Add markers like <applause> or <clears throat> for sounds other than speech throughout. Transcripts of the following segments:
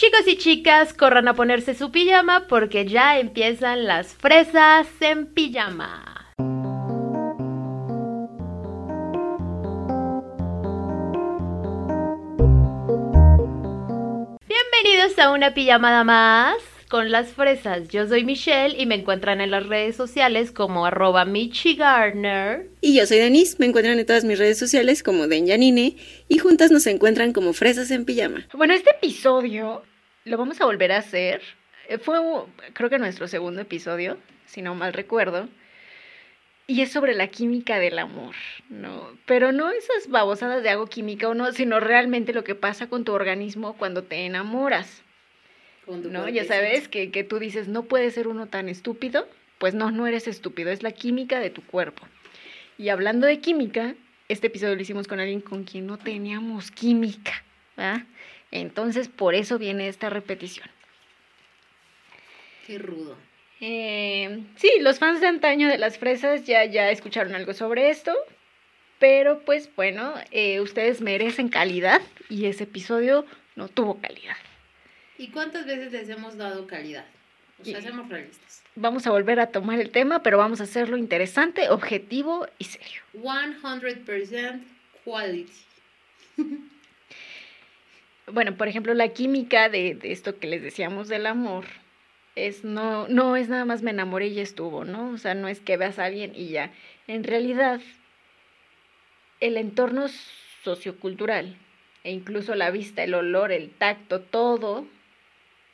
Chicos y chicas, corran a ponerse su pijama porque ya empiezan las fresas en pijama. Bienvenidos a una pijamada más con las fresas. Yo soy Michelle y me encuentran en las redes sociales como arroba Gardner. Y yo soy Denise, me encuentran en todas mis redes sociales como Den Yanine y juntas nos encuentran como fresas en pijama. Bueno, este episodio lo vamos a volver a hacer. Eh, fue creo que nuestro segundo episodio, si no mal recuerdo. Y es sobre la química del amor, ¿no? Pero no esas babosadas de algo química o no, sino realmente lo que pasa con tu organismo cuando te enamoras. ¿No? Ya sabes que, que tú dices, no puede ser uno tan estúpido. Pues no, no eres estúpido, es la química de tu cuerpo. Y hablando de química, este episodio lo hicimos con alguien con quien no teníamos química. ¿verdad? Entonces, por eso viene esta repetición. Qué rudo. Eh, sí, los fans de antaño de las fresas ya, ya escucharon algo sobre esto, pero pues bueno, eh, ustedes merecen calidad y ese episodio no tuvo calidad. ¿Y cuántas veces les hemos dado calidad? O sea, seamos realistas. Vamos a volver a tomar el tema, pero vamos a hacerlo interesante, objetivo y serio. 100% quality. <laughs> bueno, por ejemplo, la química de, esto que les decíamos del amor es no, no es nada más me enamoré y estuvo, ¿no? O sea, no es que veas a alguien y ya. En realidad, el entorno sociocultural e incluso la vista, el olor, el tacto, todo,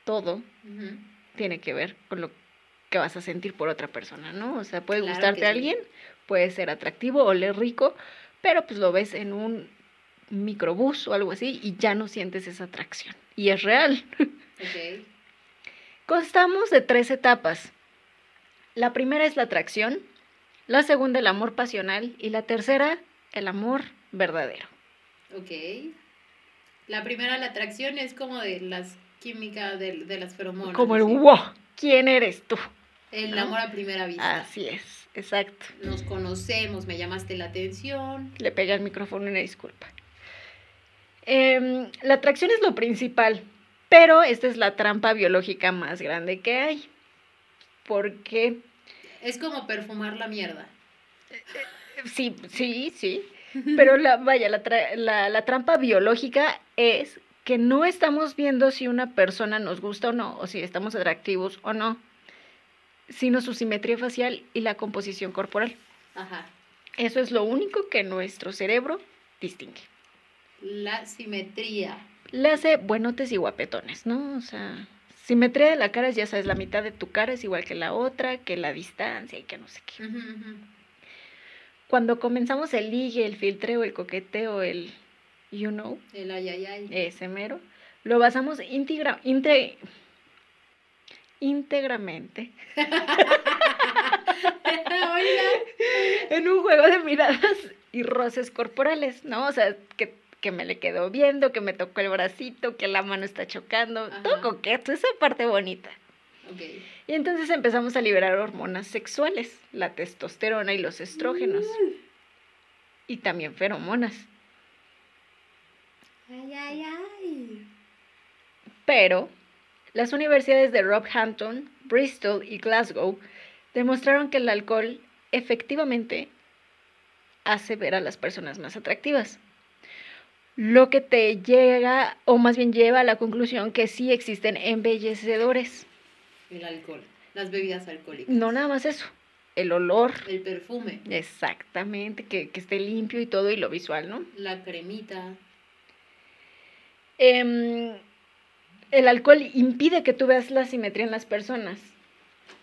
todo tiene que ver con lo que vas a sentir por otra persona, ¿no? O sea, puede gustarte a alguien, puede ser atractivo, oler rico, pero pues lo ves en un microbús o algo así y ya no sientes esa atracción. Y es real. <laughs> Constamos de tres etapas. La primera es la atracción, la segunda el amor pasional y la tercera el amor verdadero. Ok. La primera, la atracción, es como de las químicas de, las feromonas. Como el wow, ¿quién eres tú? El amor a primera vista. Así es, exacto. Nos conocemos, me llamaste la atención. Le pegué al micrófono una disculpa. Em, la atracción es lo principal, pero esta es la trampa biológica más grande que hay. Porque... Es como perfumar la mierda. Sí, sí, sí. Pero la, vaya, la, la trampa biológica es que no estamos viendo si una persona nos gusta o no, o si estamos atractivos o no, sino su simetría facial y la composición corporal. Ajá. Eso es lo único que nuestro cerebro distingue la simetría. Le hace buenotes y guapetones, ¿no? O sea, simetría de la cara ya sabes, la mitad de tu cara es igual que la otra, que la distancia y que no sé qué. Cuando comenzamos el ligue, el filtreo, el coqueteo, el you know, el ay, ese mero, lo basamos íntegra, íntegramente <laughs> <laughs> en un juego de miradas y roces corporales, ¿no? O sea, que que me le quedó viendo, que me tocó el bracito, que la mano está chocando, todo coqueto, esa parte bonita. Y entonces empezamos a liberar hormonas sexuales, la testosterona y los estrógenos. Mm. Y también feromonas. Ay, ay, ay. Pero las universidades de Rockhampton, Bristol y Glasgow demostraron que el alcohol efectivamente hace ver a las personas más atractivas lo que te llega, o más bien lleva a la conclusión que sí existen embellecedores. El alcohol, las bebidas alcohólicas. No nada más eso, el olor. El perfume. Exactamente, que, esté limpio y todo y lo visual, ¿no? La cremita. Em, el alcohol impide que tú veas la simetría en las personas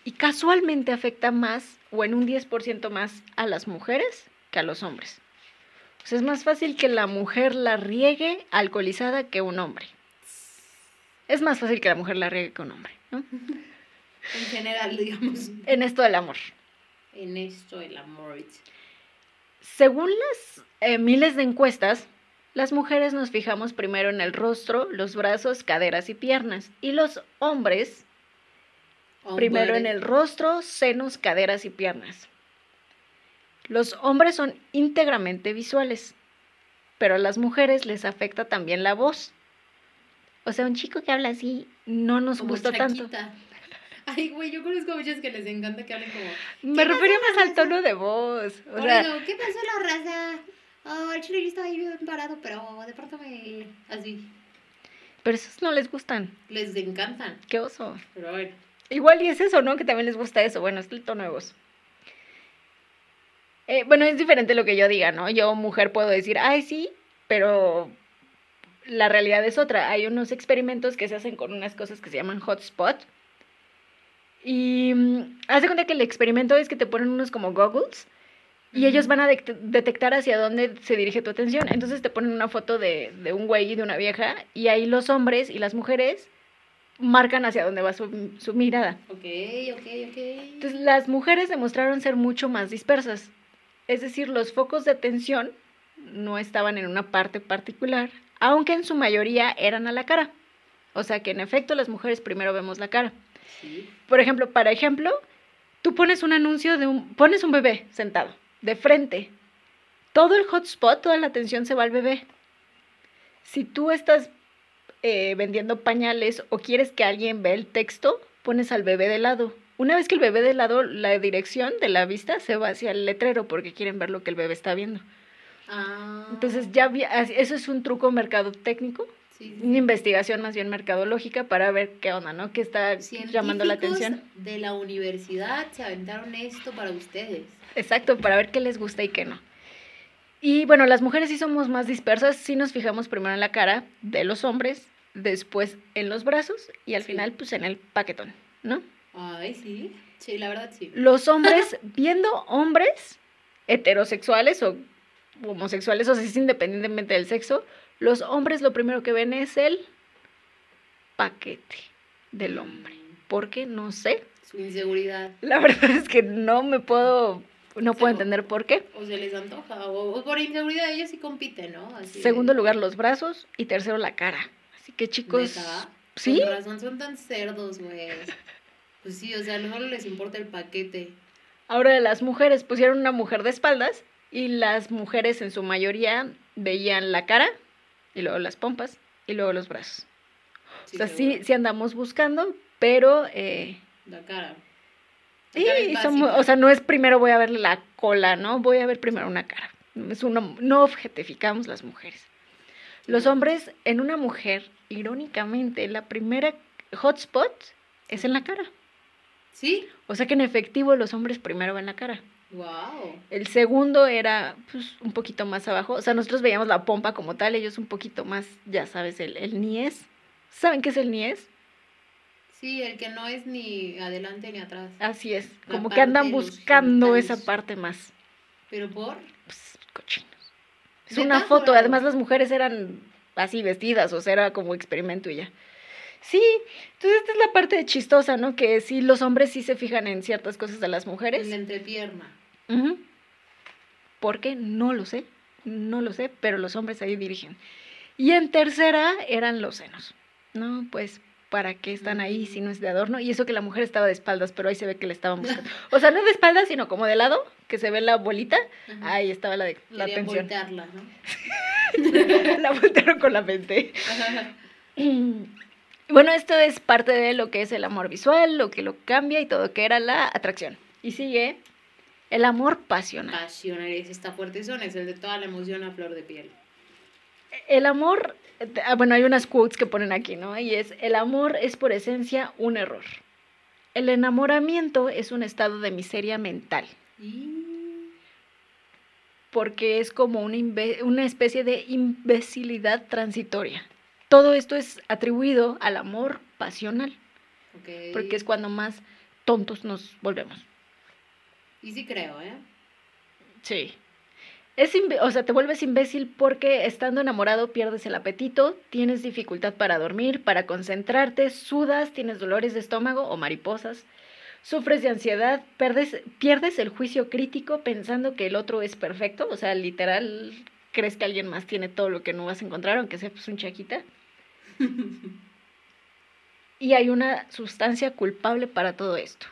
y casualmente afecta más o en un 10% más a las mujeres que a los hombres. Pues es más fácil que la mujer la riegue alcoholizada que un hombre. Es más fácil que la mujer la riegue que un hombre, ¿no? En general, digamos. En esto del amor. En esto del amor. Según las eh, miles de encuestas, las mujeres nos fijamos primero en el rostro, los brazos, caderas y piernas. Y los hombres, primero en el rostro, senos, caderas y piernas. Los hombres son íntegramente visuales, pero a las mujeres les afecta también la voz. O sea, un chico que habla así no nos Como gustó tanto. Shakita. Ay, güey, yo conozco muchos que les encanta que hablen como. Me ¿Qué refería más al raza? tono de voz. O Por sea, eso, ¿qué pasó la raza? Oh, el chile yo estaba ahí bien parado, pero de pronto me. Así. pero esos no les gustan. Les encantan. Qué oso. Pero bueno. Igual y es eso, ¿no? Que también les gusta eso. Bueno, es el tono de voz. Eh, bueno, es diferente lo que yo diga, ¿no? Yo, mujer, puedo decir, ay, sí, pero la realidad es otra. Hay unos experimentos que se hacen con unas cosas que se llaman hotspot. Y mm, haz de cuenta que el experimento es que te ponen unos como goggles y ellos van a detectar hacia dónde se dirige tu atención. Entonces te ponen una foto de, de un güey y de una vieja y ahí los hombres y las mujeres marcan hacia dónde va su, su mirada. Ok, ok, ok. Entonces las mujeres demostraron ser mucho más dispersas. Es decir, los focos de atención no estaban en una parte particular, aunque en su mayoría eran a la cara. O sea que en efecto las mujeres primero vemos la cara. Sí. Por ejemplo, para ejemplo, tú pones un anuncio de un pones un bebé sentado de frente. Todo el hotspot, toda la atención se va al bebé. Si tú estás eh, vendiendo pañales o quieres que alguien vea el texto, pones al bebé de lado. Una vez que el bebé de lado, la dirección de la vista se va hacia el letrero porque quieren ver lo que el bebé está viendo. Ah. Entonces ya vi- eso es un truco mercadotécnico, Sí, sí, una investigación más bien mercadológica para ver qué onda, ¿no? ¿Qué está llamando la atención? de la universidad se aventaron esto para ustedes. Exacto, para ver qué les gusta y qué no. Y bueno, las mujeres sí somos más dispersas, sí nos fijamos primero en la cara de los hombres, después en los brazos y al Sí. final pues en el paquetón, ¿no? Ay, sí. Sí, la verdad sí. Los hombres, <laughs> viendo hombres heterosexuales o homosexuales, o sea, es independientemente del sexo, los hombres lo primero que ven es el paquete del hombre. ¿Por qué? No sé. Su inseguridad. La verdad es que no me puedo, no puedo entender por qué. O se les antoja. O, o por inseguridad ellos sí compiten, ¿no? Así de- Segundo lugar, los brazos. Y tercero, la cara. Así que chicos. ¿Neta? ¿Sí? Con razón son tan cerdos, güey. Pues sí, o sea, a lo mejor les importa el paquete. Ahora las mujeres pusieron una mujer de espaldas. Y las mujeres en su mayoría veían la cara. Y luego las pompas. Y luego los brazos. Sí, o sea, seguro. sí, sí andamos buscando. Pero. Eh, La cara. La sí, cara somos- o sea, no es primero voy a ver la cola, ¿no? Voy a ver primero una cara. Es uno, no objetificamos las mujeres. Los hombres en una mujer, irónicamente, la primera hotspot es en la cara. ¿Sí? O sea que en efectivo los hombres primero ven la cara. Wow. El segundo era pues, un poquito más abajo. O sea, nosotros veíamos la pompa como tal, ellos un poquito más, ya sabes, el, el niés. ¿Saben qué es el niés? Sí, el que no es ni adelante ni atrás. Así es, La como que andan los buscando esa parte más. ¿Pero por? pues, cochinos. Es una foto, además las mujeres eran así vestidas, o sea, era como experimento y ya. Sí, entonces esta es la parte chistosa, ¿no? Que sí, los hombres sí se fijan en ciertas cosas de las mujeres. En la entrepierna. Ujú. ¿Por qué? No lo sé, no lo sé, pero los hombres ahí dirigen. Y en tercera eran los senos, ¿no? Pues, ¿para qué están ahí si no es de adorno? Y eso que la mujer estaba de espaldas, pero ahí se ve que le estaban buscando. <laughs> O sea, no de espaldas, sino como de lado, que se ve la bolita. Ajá. Ahí estaba la, de, la atención. voltearla, ¿no? <laughs> la voltearon con la mente. <clears throat> <laughs> Bueno, esto es parte de lo que es el amor visual, lo que lo cambia y todo, que era la atracción. Y sigue el amor pasional. Pasional, ese está fuerte son, es el de toda la emoción a flor de piel. El amor, ah, bueno, hay unas quotes que ponen aquí, ¿no? Y es, el amor es por esencia un error. El enamoramiento es un estado de miseria mental, Y... porque es como una, una especie de imbecilidad transitoria. Todo esto es atribuido al amor pasional, porque es cuando más tontos nos volvemos. Y sí creo, ¿eh? Sí. Es o sea, te vuelves imbécil porque estando enamorado pierdes el apetito, tienes dificultad para dormir, para concentrarte, sudas, tienes dolores de estómago o mariposas, sufres de ansiedad, pierdes, pierdes el juicio crítico pensando que el otro es perfecto, o sea, literal, crees que alguien más tiene todo lo que no vas a encontrar, aunque sea pues, un chaquita. <laughs> Y hay una sustancia culpable para todo esto,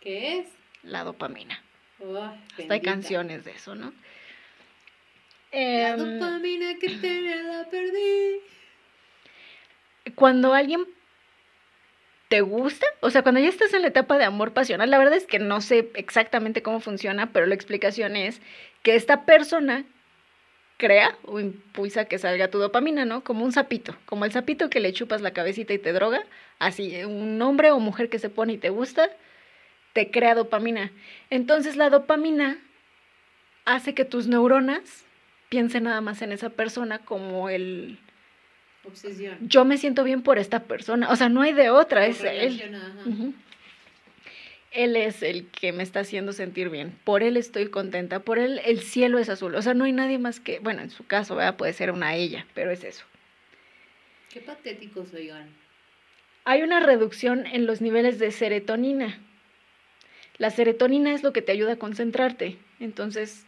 ¿Qué es? la dopamina. Oh, Hasta hay canciones de eso, ¿no? La Em, dopamina que tenía la perdí. cuando alguien te gusta, o sea, cuando ya estás en la etapa de amor pasional, la verdad es que no sé exactamente cómo funciona, pero la explicación es que esta persona crea o impulsa que salga tu dopamina, ¿no? Como un sapito, como el sapito que le chupas la cabecita y te droga, así, un hombre o mujer que se pone y te gusta, te crea dopamina. Entonces la dopamina hace que tus neuronas piensen nada más en esa persona como el... Obsesión. Yo me siento bien por esta persona, o sea, no hay de otra, es él. Él es el que me está haciendo sentir bien. Por él estoy contenta. Por él el cielo es azul. O sea, no hay nadie más que, bueno, en su caso, ¿verdad? puede ser una ella, pero es eso. Qué patéticos, oigan. Hay una reducción en los niveles de serotonina. La serotonina es lo que te ayuda a concentrarte. Entonces,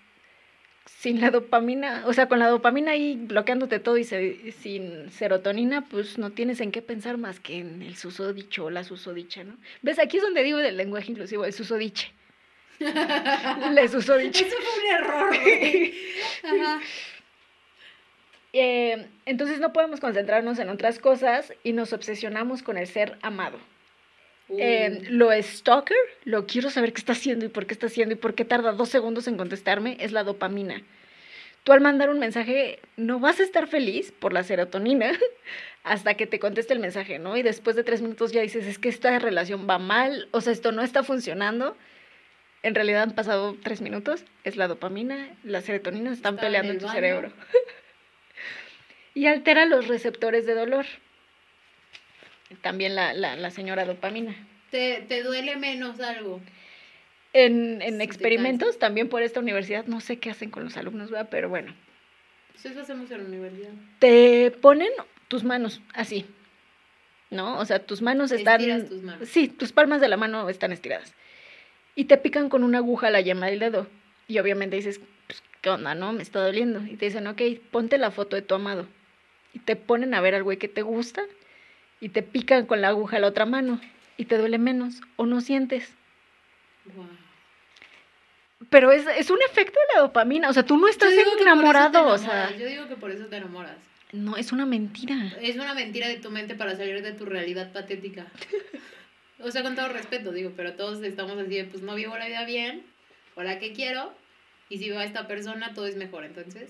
sin la dopamina, o sea, con la dopamina ahí bloqueándote todo y se- sin serotonina, pues no tienes en qué pensar más que en el susodicho o la susodicha, ¿no? ¿Ves? Aquí es donde digo del lenguaje inclusivo, el susodiche. <laughs> Le susodiche. Eso fue un error. <laughs> Ajá. Eh, entonces no podemos concentrarnos en otras cosas y nos obsesionamos con el ser amado. Eh, Uh, lo stalker, lo quiero saber qué está haciendo y por qué está haciendo y por qué tarda dos segundos en contestarme, es la dopamina. Tú al mandar un mensaje no vas a estar feliz por la serotonina <laughs> hasta que te conteste el mensaje, ¿no? Y después de tres minutos ya dices, es que esta relación va mal, o sea, esto no está funcionando. En realidad han pasado tres minutos, es la dopamina, la serotonina están en peleando el en tu cerebro. <laughs> y altera los receptores de dolor. También la, la, la señora dopamina. te, te duele menos algo. En, en experimentos, también por esta universidad, no sé qué hacen con los alumnos, ¿verdad? Pero bueno, Pues eso hacemos en la universidad. te ponen tus manos así, ¿no? O sea, tus manos están... Tus manos. Sí, tus palmas de la mano están estiradas. Y te pican con una aguja la yema del dedo. Y obviamente dices, pues, ¿qué onda, no? Me está doliendo. Y te dicen, ok, ponte la foto de tu amado. Y te ponen a ver al güey que te gusta y te pican con la aguja la otra mano. Y te duele menos o no sientes. Guau. Pero es, es un efecto de la dopamina. O sea, tú no estás enamorado. O sea, Yo digo que por eso te enamoras. no, es una mentira. Es una mentira de tu mente para salir de tu realidad patética. <laughs> O sea, con todo respeto, digo, pero todos estamos así de, pues no vivo la vida bien, o la que quiero, y si veo a esta persona, todo es mejor. Entonces,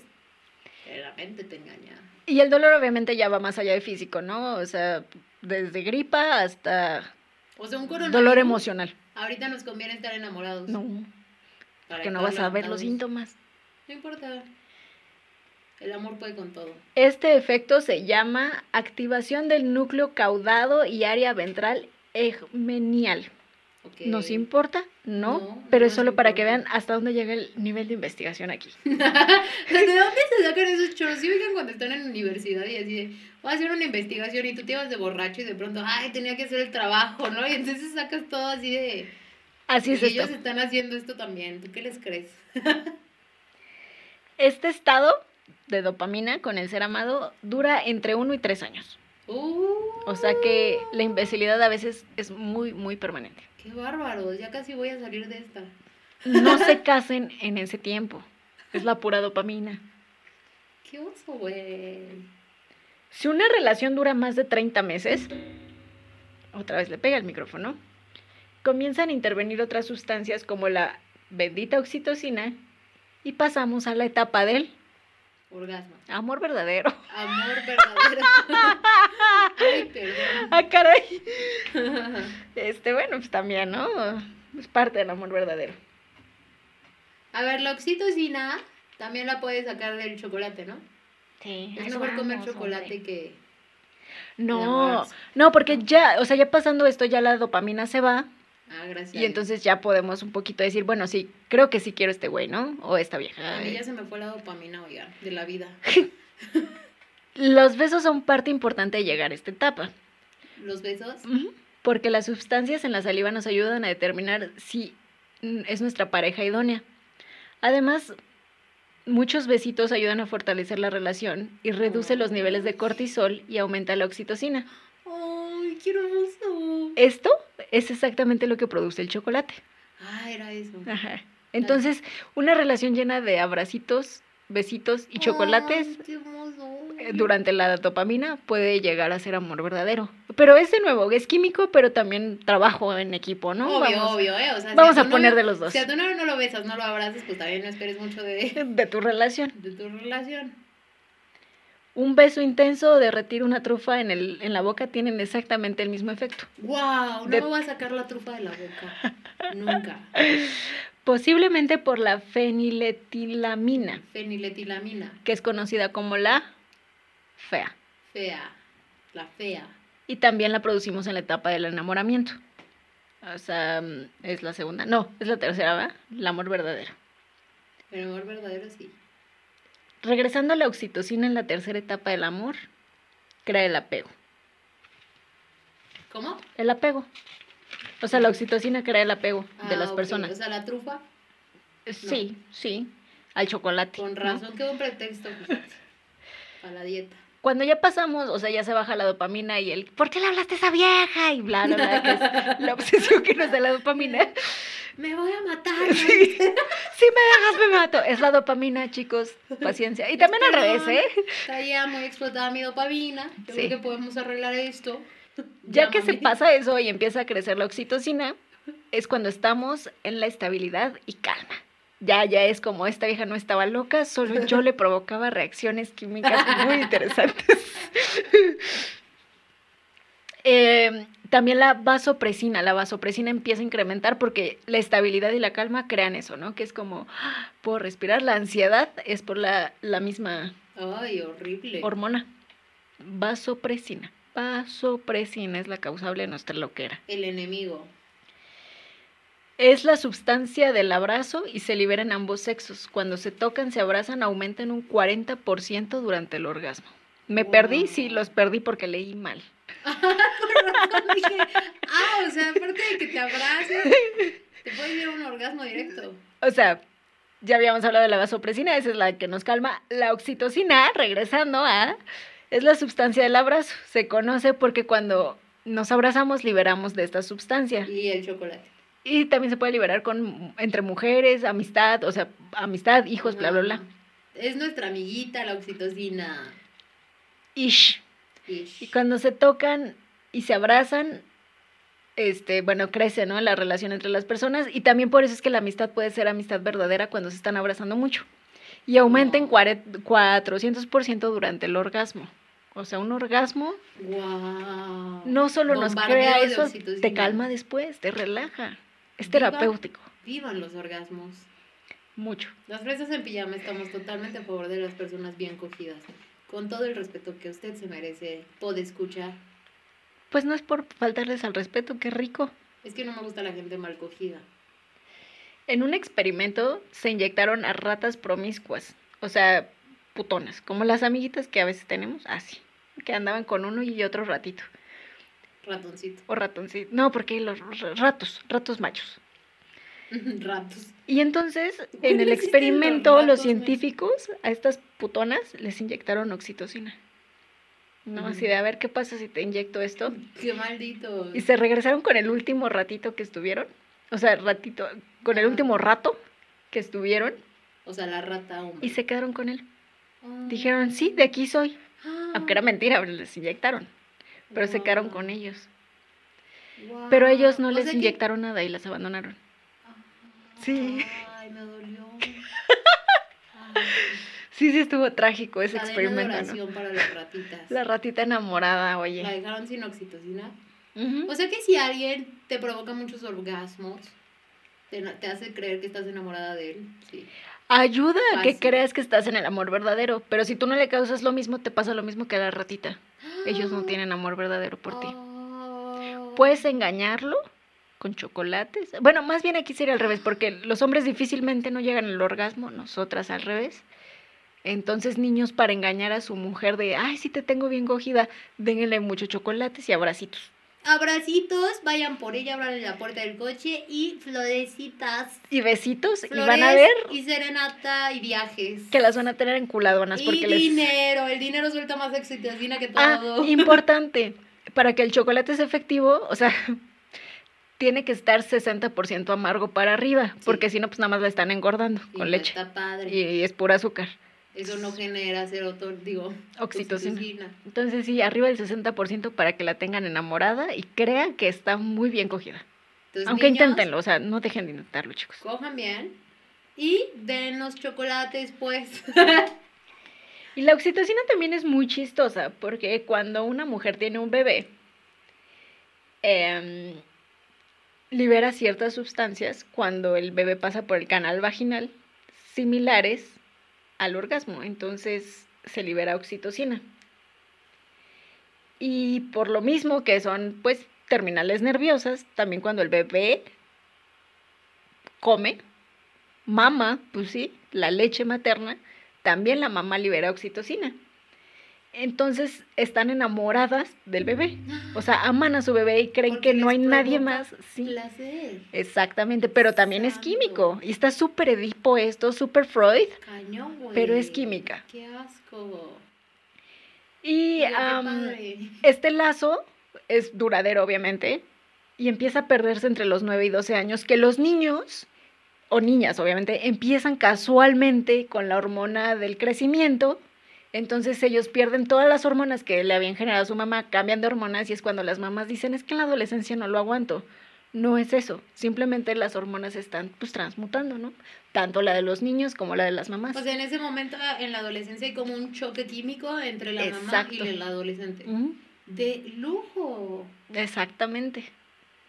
la mente te engaña. Y el dolor obviamente ya va más allá de físico, ¿no? O sea, desde gripa hasta O sea, un dolor emocional. Ahorita nos conviene estar enamorados. No, para que no vas a ver los síntomas. No importa. El amor puede con todo. Este efecto se llama activación del núcleo caudado y área ventral egmenial. Ok. ¿Nos importa? No, No, pero no es solo para que vean hasta dónde llega el nivel de investigación aquí. <laughs> ¿De dónde se sacan esos choros? ¿Sí oigan cuando están en la universidad y así de, voy a hacer una investigación y tú te ibas de borracho y de pronto, ay, tenía que hacer el trabajo, ¿no? Y entonces sacas todo así de, Así y es esto. ellos están haciendo esto también, ¿tú qué les crees? <laughs> Este estado de dopamina con el ser amado dura entre uno y tres años. Uh, O sea que la imbecilidad a veces es muy, muy permanente. Qué bárbaros, ya casi voy a salir de esta. No se <laughs> casen en ese tiempo. Es la pura dopamina. Qué oso, güey. Si una relación dura más de 30 meses, otra vez le pega el micrófono, comienzan a intervenir otras sustancias como la bendita oxitocina y pasamos a la etapa del Orgasmo. amor verdadero. Amor verdadero. <laughs> Ay, <laughs> perdón. Ah, caray. Este, bueno, pues también, ¿no? Es parte del amor verdadero. A ver, la oxitocina también la puedes sacar del chocolate, ¿no? Sí. Es mejor comer chocolate que... No, no, porque ya, o sea, ya pasando esto, ya la dopamina se va Ah, gracias. y entonces ya podemos un poquito decir, bueno, sí, creo que sí quiero este güey, ¿no? O esta vieja. A mí ya se me fue la dopamina, oigan, de la vida. <laughs> Los besos son parte importante de llegar a esta etapa, Los besos. porque las sustancias en la saliva nos ayudan a determinar si es nuestra pareja idónea. Además, muchos besitos ayudan a fortalecer la relación y reduce los niveles de cortisol y aumenta la oxitocina. Ay, qué hermoso. Esto es exactamente lo que produce el chocolate. Ah, era eso. Ajá. Entonces, una relación llena de abracitos, besitos y chocolates Ay, qué hermoso. Eh, durante la dopamina puede llegar a ser amor verdadero. Pero es de nuevo, es químico, pero también trabajo en equipo, ¿no? Obvio, vamos, obvio, ¿eh? O sea, si vamos a poner de los dos. Si a tu novio no lo besas, no lo abrazas, pues también no esperes mucho de, <laughs> De tu relación. de tu relación. Un beso intenso o derretir una trufa en, el, en la boca tienen exactamente el mismo efecto. ¡Wow! No De- me voy a sacar la trufa de la boca. <laughs> Nunca. Posiblemente por la feniletilamina, Feniletilamina. que es conocida como la fea. Fea. La fea. Y también la producimos en la etapa del enamoramiento. O sea, es la segunda. No, es la tercera, ¿va? El amor verdadero. El amor verdadero sí. Regresando a la oxitocina en la tercera etapa del amor, crea el apego. ¿Cómo? El apego. O sea, la oxitocina crea el apego de Ah, las personas. O sea, la trufa, Sí, sí. Al chocolate. con ¿no? razón, quedó un pretexto, fíjate. <laughs> Para la dieta. Cuando ya pasamos, o sea, ya se baja la dopamina y el ¿por qué le hablaste a esa vieja? Y bla, bla, bla, que es la obsesión que nos da la dopamina. <laughs> Me voy a matar. <laughs> Sí. <laughs> Si me dejas, me mato. Es la dopamina, chicos. Paciencia. Y también al revés, ¿eh? Traía muy explotada mi dopamina. Yo Sí. creo que podemos arreglar esto. Ya que se pasa eso y empieza a crecer la oxitocina, es cuando estamos en la estabilidad y calma. Ya, ya es como esta vieja no estaba loca, solo yo le provocaba reacciones químicas muy interesantes. <laughs> Eh, también la vasopresina, la vasopresina empieza a incrementar porque la estabilidad y la calma crean eso, ¿no? Que es como, ¡ah! puedo respirar, la ansiedad es por la, la misma Ay, horrible. hormona. Vasopresina. Vasopresina es la causable de nuestra loquera. El enemigo. Es la sustancia del abrazo y se libera en ambos sexos. Cuando se tocan, se abrazan, aumentan un 40% durante el orgasmo. ¿Me perdí? Sí, los perdí porque leí mal. <laughs> Dije, ah, o sea, aparte de que te abraces, te puede ir a un orgasmo directo. O sea, ya habíamos hablado de la vasopresina, esa es la que nos calma. La oxitocina, regresando a, es la sustancia del abrazo. Se conoce porque cuando nos abrazamos liberamos de esta sustancia. Y el chocolate. Y también se puede liberar con entre mujeres, amistad, o sea, amistad, hijos, bla, bla, bla. Es nuestra amiguita, la oxitocina. Ish. Ish. Y cuando se tocan y se abrazan, este, bueno, crece, ¿no? La relación entre las personas. Y también por eso es que la amistad puede ser amistad verdadera cuando se están abrazando mucho. Y aumenta en Wow. cuare- 400% durante el orgasmo. O sea, un orgasmo Wow. no solo nos crea eso, te calma después, te relaja. Es terapéutico. Vivan los orgasmos. Mucho. Las fresas en pijama estamos totalmente a favor de las personas bien cogidas. Con todo el respeto que usted se merece, puede escuchar. Pues no es por faltarles al respeto, qué rico. Es que no me gusta la gente mal cogida. En un experimento se inyectaron a ratas promiscuas, o sea, putonas, como las amiguitas que a veces tenemos, así, que andaban con uno y otro ratito, Ratoncito. o ratoncito, no, porque los ratos, ratos machos. <laughs> Ratos. Y entonces, ¿Por qué en el experimento, los científicos a estas putonas les inyectaron oxitocina. No, así de a ver qué pasa si te inyecto esto. Qué maldito. Y se regresaron con el último ratito que estuvieron, o sea, ratito, con el último rato que estuvieron O sea, la rata hombre. y se quedaron con él. Ah. Dijeron, sí, de aquí soy. Ah. Aunque era mentira, pero les inyectaron. Pero se quedaron con ellos. Pero ellos no O les que- inyectaron nada y las abandonaron. Sí. Ay, me dolió. <laughs> Sí, sí, estuvo trágico ese Cadena de experimento, ¿no? oración para las ratitas. La ratita enamorada, La oye. dejaron sin oxitocina. O sea que si alguien te provoca muchos orgasmos, te, te hace creer que estás enamorada de él, sí. Ayuda a que creas que estás en el amor verdadero. Pero si tú no le causas lo mismo, te pasa lo mismo que a la ratita. Ellos no tienen amor verdadero por ti. Oh. Puedes engañarlo con chocolates. Bueno, más bien aquí sería al revés, porque los hombres difícilmente no llegan al orgasmo, nosotras al revés. Entonces, niños, para engañar a su mujer de, ay, sí te tengo bien cogida, dénle muchos chocolates y abracitos. Abracitos, vayan por ella, abran la puerta del coche y florecitas. Y besitos, y van a ver Y serenata y viajes. que las van a tener enculadonas y porque les... dinero, el dinero suelta más oxitocina que Ah, todo. <laughs> importante, para que el chocolate sea efectivo, o sea, <laughs> tiene que estar 60% amargo para arriba, Sí. porque si no, pues nada más la están engordando Y con leche. Está padre. Y es pura azúcar. Eso no genera serotonina, digo, Oxitocina. oxitocina. Entonces sí, arriba del 60% para que la tengan enamorada y crean que está muy bien cogida. Entonces, Aunque niños, inténtenlo, o sea, no dejen de intentarlo, chicos. Cojan bien y denos chocolates, pues. <laughs> Y la oxitocina también es muy chistosa, porque cuando una mujer tiene un bebé, em, libera ciertas sustancias cuando el bebé pasa por el canal vaginal, similares al orgasmo. Entonces se libera oxitocina. Y por lo mismo que son, pues, terminales nerviosas, también cuando el bebé come, mama, pues sí, la leche materna, también la mamá libera oxitocina. Entonces están enamoradas del bebé. O sea, aman a su bebé y creen Porque que no hay nadie más. Sí, Placer. exactamente, pero también es químico. Y está súper Edipo esto, súper Freud, Cañón, güey. pero es química. Qué asco. Y este lazo es duradero, obviamente, y empieza a perderse entre los 9 y 12 años, que los niños, o niñas, obviamente, empiezan casualmente con la hormona del crecimiento. Entonces ellos pierden todas las hormonas que le habían generado a su mamá, cambian de hormonas y es cuando las mamás dicen, es que en la adolescencia no lo aguanto. No es eso, simplemente las hormonas están pues transmutando, ¿no? Tanto la de los niños como la de las mamás. O sea, en ese momento en la adolescencia hay como un choque químico entre la mamá Exacto. y el adolescente. De lujo. Exactamente.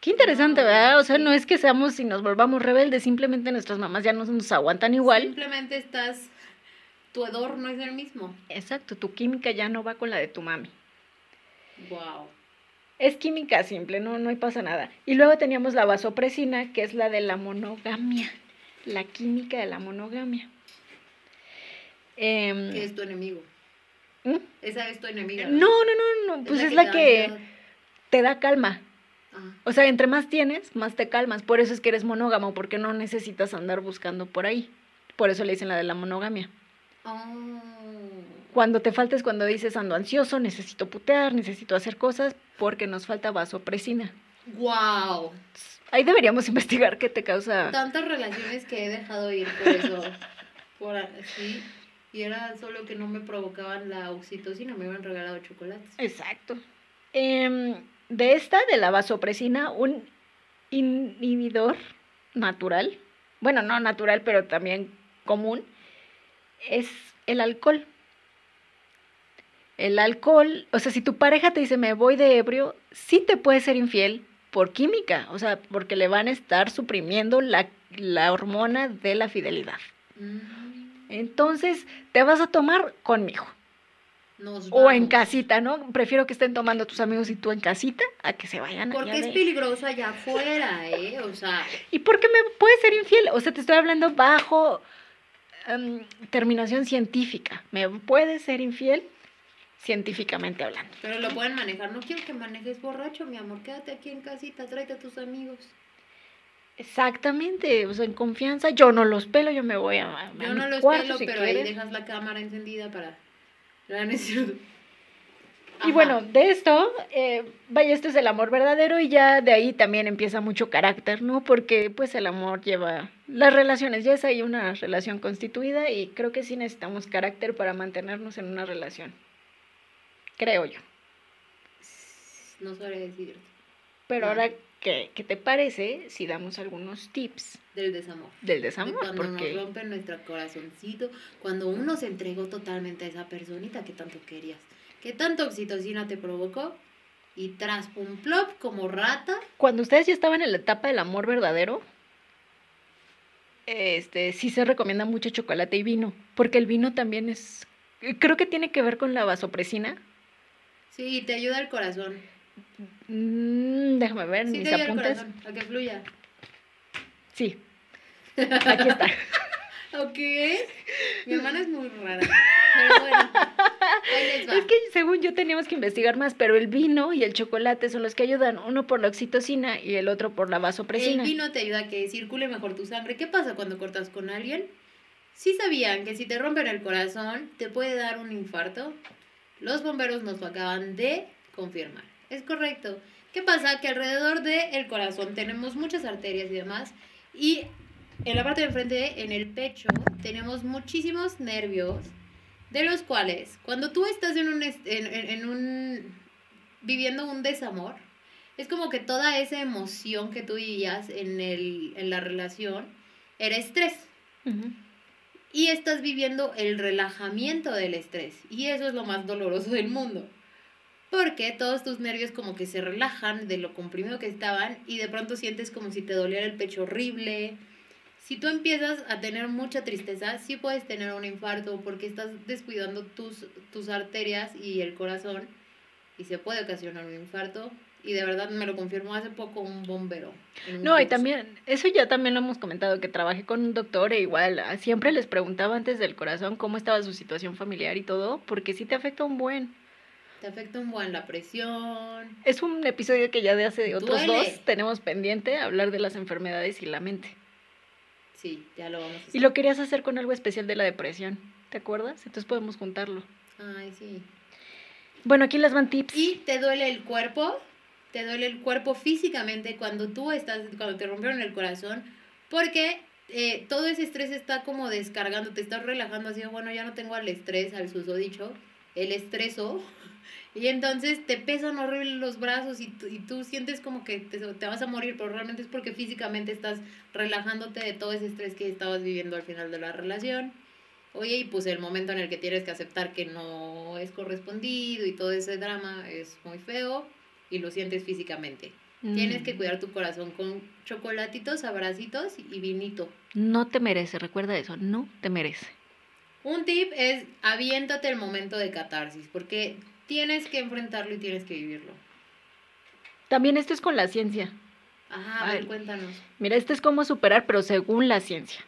Qué interesante, ¿verdad? O sea, no es que seamos y nos volvamos rebeldes, simplemente nuestras mamás ya no nos aguantan igual. Simplemente estás. Tu hedor no es el mismo. Exacto, tu química ya no va con la de tu mami. Wow. Es química simple, no, no pasa nada. Y luego teníamos la vasopresina, que es la de la monogamia, la química de la monogamia. Que es tu enemigo. ¿Mm? Esa es tu enemiga. no, no, no, no, pues es la que te da calma. O sea, entre más tienes, más te calmas. Por eso es que eres monógamo, porque no necesitas andar buscando por ahí. Por eso le dicen la de la monogamia. Oh. Cuando te falta es cuando dices ando ansioso, necesito putear, necesito hacer cosas, porque nos falta vasopresina. Wow. Ahí deberíamos <laughs> investigar qué te causa. Tantas relaciones que he dejado ir por eso. Por así. Y era solo que no me provocaban la oxitocina, me habían regalado chocolates. Exacto. Em, de esta, de la vasopresina, un inhibidor natural, bueno, no natural, pero también común, es el alcohol. El alcohol, o sea, si tu pareja te dice me voy de ebrio, sí te puede ser infiel por química, o sea, porque le van a estar suprimiendo la, la hormona de la fidelidad. Mm, Entonces, te vas a tomar conmigo. Nos O en casita, ¿no? Prefiero que estén tomando tus amigos y tú en casita a que se vayan Porque es de- peligroso allá afuera, ¿eh? O sea, ¿Y por qué me puede ser infiel? O sea, te estoy hablando bajo em, terminación científica. ¿Me puede ser infiel? Científicamente hablando. pero lo pueden manejar. No quiero que manejes borracho, mi amor. Quédate aquí en casita, tráete a tus amigos. Exactamente, o sea, en confianza. Yo no los pelo, yo me voy a, a Yo no los cuarto pelo, si pero ahí dejas la cámara encendida para... Ya, no es cierto. Y bueno, de esto, eh, vaya, esto es el amor verdadero y ya de ahí también empieza mucho carácter, ¿no? Porque pues el amor lleva las relaciones, ya es ahí una relación constituida y creo que sí necesitamos carácter para mantenernos en una relación. Creo yo. No sabré decirte. Pero Ah. ahora, ¿qué, qué te parece si damos algunos tips Del desamor. del De desamor? cuando Porque nos rompen nuestro corazoncito, cuando uno se entregó totalmente a esa personita que tanto querías, que tanto oxitocina te provocó, y tras pum plop como rata, cuando ustedes ya estaban en la etapa del amor verdadero, este, sí se recomienda mucho chocolate y vino, porque el vino también es, creo que tiene que ver con la vasopresina. sí, te ayuda al corazón. Mm, déjame ver, Sí, mis te ayuda al apuntes. corazón, a que fluya. Sí. Aquí está. <laughs> Ok. Mi hermana es muy rara. Pero <laughs> bueno. Es que según yo teníamos que investigar más, pero el vino y el chocolate son los que ayudan, uno por la oxitocina y el otro por la El vasopresina. vino te ayuda a que circule mejor tu sangre. ¿Qué pasa cuando cortas con alguien? Sí sabían que si te rompen el corazón te puede dar un infarto. Los bomberos nos lo acaban de confirmar. Es correcto. ¿Qué pasa? Que alrededor del corazón tenemos muchas arterias y demás. Y en la parte de enfrente, en el pecho, tenemos muchísimos nervios de los cuales, cuando tú estás en un, en, en un, viviendo un desamor, es como que toda esa emoción que tú vivías en, el, en la relación era estrés. Y estás viviendo el relajamiento del estrés. Y eso es lo más doloroso del mundo. Porque todos tus nervios como que se relajan de lo comprimido que estaban y de pronto sientes como si te doliera el pecho horrible, si tú empiezas a tener mucha tristeza, sí puedes tener un infarto porque estás descuidando tus, tus arterias y el corazón y se puede ocasionar un infarto. Y de verdad me lo confirmó hace poco un bombero. no, y también, eso ya también lo hemos comentado, que trabajé con un doctor e igual siempre les preguntaba antes del corazón cómo estaba su situación familiar y todo, porque sí te afecta un buen. Te afecta un buen la presión. Es un episodio que ya de hace otros dos tenemos pendiente, hablar de las enfermedades y la mente. Sí, ya lo vamos a hacer. Y lo querías hacer con algo especial de la depresión, ¿te acuerdas? Entonces podemos juntarlo. Ay, sí. Bueno, aquí las van tips. ¿Y te duele el cuerpo? ¿Te duele el cuerpo físicamente cuando tú estás, cuando te rompieron el corazón? Porque eh, todo ese estrés está como descargando, te estás relajando así, bueno, ya no tengo al estrés, al susodicho, el estreso, y entonces te pesan horrible los brazos y, y tú sientes como que te, te, vas a morir, pero realmente es porque físicamente estás relajándote de todo ese estrés que estabas viviendo al final de la relación. Oye, y pues el momento en el que tienes que aceptar que no es correspondido y todo ese drama es muy feo y lo sientes físicamente. Tienes que mm. cuidar tu corazón con chocolatitos, abracitos y vinito. No te merece, recuerda eso, no te merece. Un tip es aviéntate el momento de catarsis, porque tienes que enfrentarlo y tienes que vivirlo. También esto es con la ciencia. Ajá, a ver, cuéntanos. Mira, esto es cómo superar, pero según la ciencia.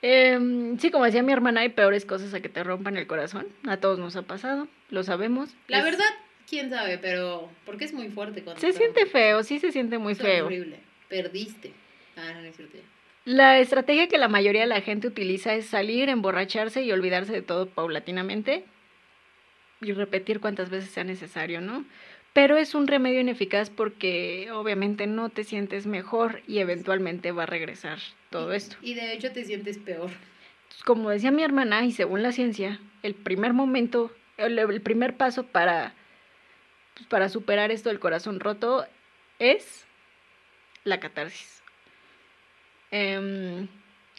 Em, sí, como decía mi hermana, hay peores cosas a que te rompan el corazón. A todos nos ha pasado, lo sabemos. La verdad, quién sabe, pero porque es muy fuerte. Cuando se siente feo, sí se siente muy feo. Horrible. Perdiste. Ah, no, no es cierto. La estrategia que la mayoría de la gente utiliza es salir, emborracharse y olvidarse de todo paulatinamente y repetir cuantas veces sea necesario, ¿no? Pero es un remedio ineficaz porque obviamente no te sientes mejor y eventualmente va a regresar todo esto. Y de hecho te sientes peor. Como decía mi hermana, y según la ciencia, el primer momento, el, primer paso para, pues, para superar esto del corazón roto es la catarsis. Em,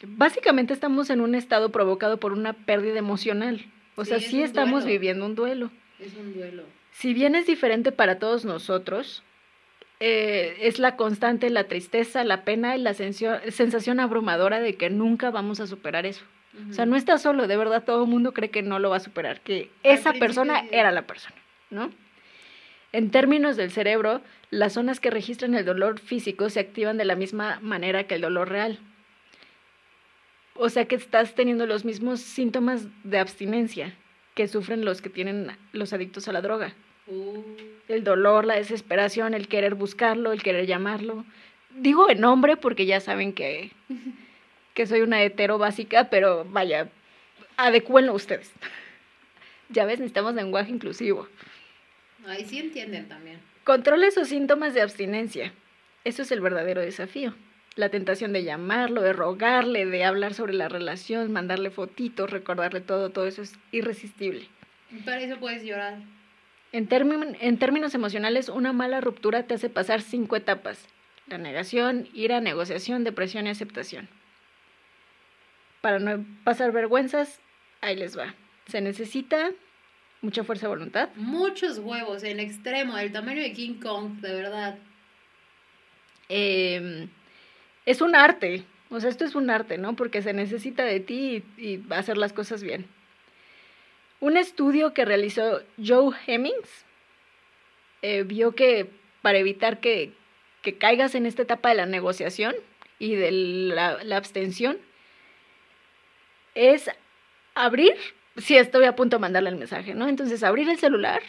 básicamente estamos en un estado provocado por una pérdida emocional. O sea, sí estamos viviendo un duelo. Es un duelo. Si bien es diferente para todos nosotros, eh, es la constante, la tristeza, la pena y la sensación abrumadora de que nunca vamos a superar eso. O sea, no estás solo, de verdad todo el mundo cree que no lo va a superar, que esa persona era la persona, ¿no? En términos del cerebro, las zonas que registran el dolor físico se activan de la misma manera que el dolor real. O sea que estás teniendo los mismos síntomas de abstinencia que sufren los que tienen los adictos a la droga. Uh. El dolor, la desesperación, el querer buscarlo, el querer llamarlo. Digo en nombre porque ya saben que, <laughs> que soy una hetero básica, pero vaya, adecúenlo ustedes. Ya ves, necesitamos lenguaje inclusivo. Ahí sí entienden también. Controla esos síntomas de abstinencia. Eso es el verdadero desafío la tentación de llamarlo, de rogarle, de hablar sobre la relación, mandarle fotitos, recordarle todo, todo eso es irresistible. Para eso puedes llorar. En, en términos emocionales, una mala ruptura te hace pasar cinco etapas. La negación, ira, negociación, depresión y aceptación. Para no pasar vergüenzas, ahí les va. Se necesita mucha fuerza de voluntad. Muchos huevos en extremo, del tamaño de King Kong, de verdad. Eh, es un arte, o sea, esto es un arte, ¿no? Porque se necesita de ti y, hacer las cosas bien. Un estudio que realizó Joe Hemmings eh, vio que para evitar que, caigas en esta etapa de la negociación y de la, abstención, es abrir, si estoy a punto de mandarle el mensaje, ¿no? Entonces, abrir el celular.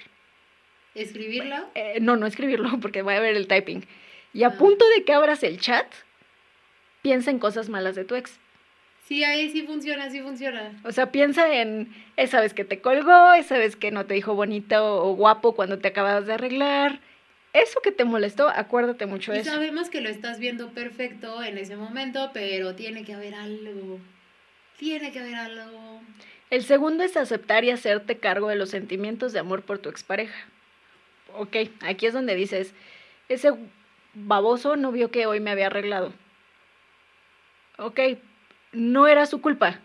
¿Escribirlo? Eh, no, no escribirlo <laughs> porque voy a ver el typing. Y a ah. punto de que abras el chat, piensa en cosas malas de tu ex. Sí, ahí sí funciona, sí funciona. O sea, piensa en esa vez que te colgó, esa vez que no te dijo bonito o guapo cuando te acababas de arreglar. Eso que te molestó, acuérdate mucho de eso. Sabemos que lo estás viendo perfecto en ese momento, pero tiene que haber algo. Tiene que haber algo. El segundo es aceptar y hacerte cargo de los sentimientos de amor por tu expareja. Ok, aquí es donde dices, ese baboso no vio que hoy me había arreglado. Ok, no era su culpa.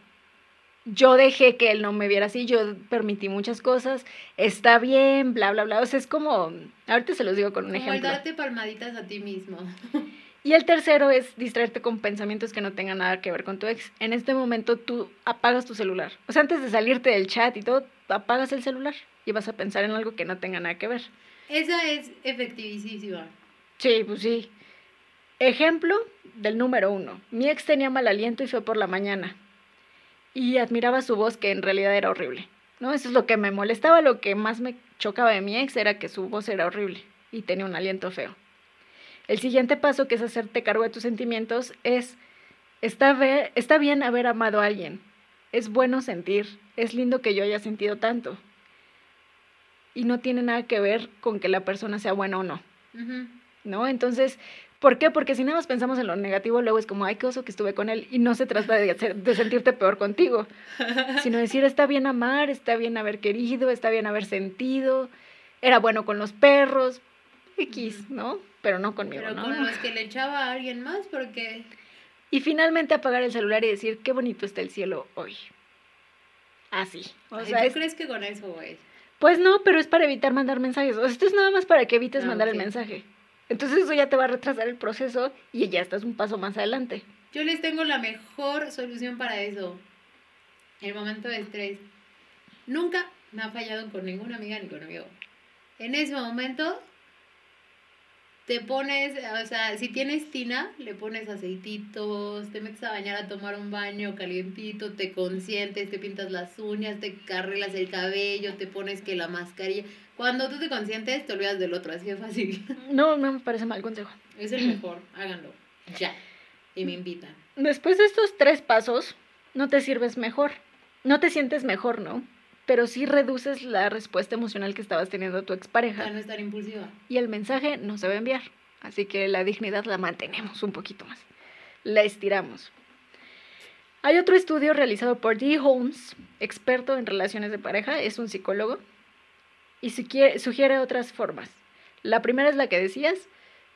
Yo dejé que él no me viera así, yo permití muchas cosas, está bien, bla, bla, bla. O sea, es como, ahorita se los digo con un Como ejemplo. darte palmaditas a ti mismo. Y el tercero es distraerte con pensamientos que no tengan nada que ver con tu ex. En este momento tú apagas tu celular. O sea, antes de salirte del chat y todo, apagas el celular y vas a pensar en algo que no tenga nada que ver. Esa es efectivísima. Sí, pues sí. Ejemplo del número uno. Mi ex tenía mal aliento y fue por la mañana. Y admiraba su voz que en realidad era horrible. ¿No? Eso es lo que me molestaba, lo que más me chocaba de mi ex era que su voz era horrible y tenía un aliento feo. El siguiente paso, que es hacerte cargo de tus sentimientos, es, está, ve- está bien haber amado a alguien. Es bueno sentir. Es lindo que yo haya sentido tanto. Y no tiene nada que ver con que la persona sea buena o no. ¿no? Entonces, ¿por qué? Porque si nada más pensamos en lo negativo, luego es como, ay, qué oso que estuve con él, y no se trata de, hacer- de sentirte peor contigo, <laughs> sino decir, está bien amar, está bien haber querido, está bien haber sentido, era bueno con los perros, X, ¿no? Pero no conmigo, Pero ¿no? con los que le echaba a alguien más, porque Y finalmente apagar el celular y decir, qué bonito está el cielo hoy. Así. O sea, ¿tú es- crees que con eso, güey? pues no, pero es para evitar mandar mensajes. O sea, esto es nada más para que evites Ah, mandar el mensaje. Entonces eso ya te va a retrasar el proceso y ya estás un paso más adelante. Yo les tengo la mejor solución para eso. El momento de estrés. Nunca me ha fallado con ninguna amiga ni con amigo. En ese momento te pones, o sea, si tienes tina, le pones aceititos, te metes a bañar a tomar un baño calientito, te consientes, te pintas las uñas, te arreglas el cabello, te pones que la mascarilla. Cuando tú te consientes, te olvidas del otro, así de fácil. <laughs> No, no me parece mal consejo. Es el mejor, háganlo. Ya. Y me invitan. Después de estos tres pasos, no te sirves mejor. No te sientes mejor, ¿no? Pero sí reduces la respuesta emocional que estabas teniendo a tu Para expareja. no estar impulsiva. Y el mensaje no se va a enviar. Así que la dignidad la mantenemos un poquito más. La estiramos. Hay otro estudio realizado por Dee Holmes, experto en relaciones de pareja, es un psicólogo, y sugiere, sugiere otras formas. La primera es la que decías,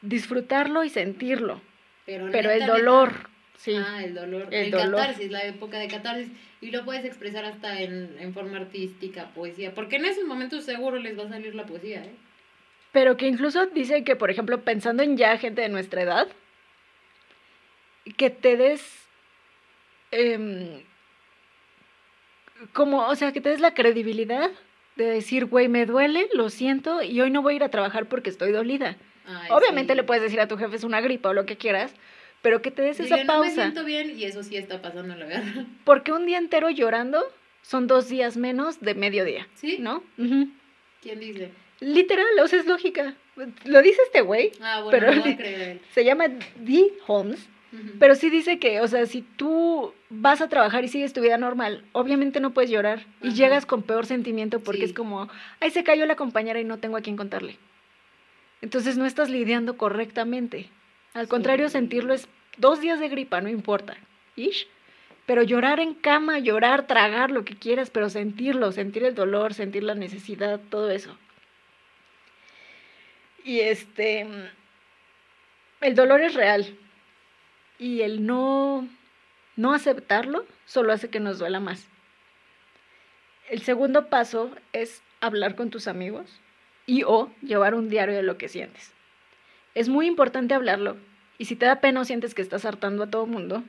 disfrutarlo y sentirlo, Pero, pero neta, el neta, dolor, sí. Ah, el dolor. El El, dolor. catarsis, la época de catarsis. Y lo puedes expresar hasta en, en forma artística, poesía. Porque en esos momentos seguro les va a salir la poesía, ¿eh? Pero que incluso dice que, por ejemplo, pensando en ya gente de nuestra edad, que te des em, como, o sea, que te des la credibilidad de decir, güey, me duele, lo siento, y hoy no voy a ir a trabajar porque estoy dolida. Ay, Obviamente sí. le puedes decir a tu jefe es una gripa o lo que quieras, pero que te des esa no me pausa. siento bien y eso sí está pasando, la verdad. <laughs> Porque un día entero llorando son dos días menos de mediodía, ¿Sí? ¿no? ¿Quién dice? Literal, o sea, es lógica. Lo dice este güey, Ah, bueno, Pero- no se llama Dee Holmes, pero sí dice que, o sea, si tú vas a trabajar y sigues tu vida normal, obviamente no puedes llorar y llegas con peor sentimiento porque Sí. es como, ay, se cayó la compañera y no tengo a quién contarle. Entonces no estás lidiando correctamente. Al contrario, sentirlo es dos días de gripa, no importa. ¿Ish? Pero llorar en cama, llorar, tragar, lo que quieras, pero sentirlo, sentir el dolor, sentir la necesidad, todo eso. Y este, el dolor es real. Y el no, no aceptarlo solo hace que nos duela más. El segundo paso es hablar con tus amigos y o llevar un diario de lo que sientes. Es muy importante hablarlo y si te da pena o sientes que estás hartando a todo mundo,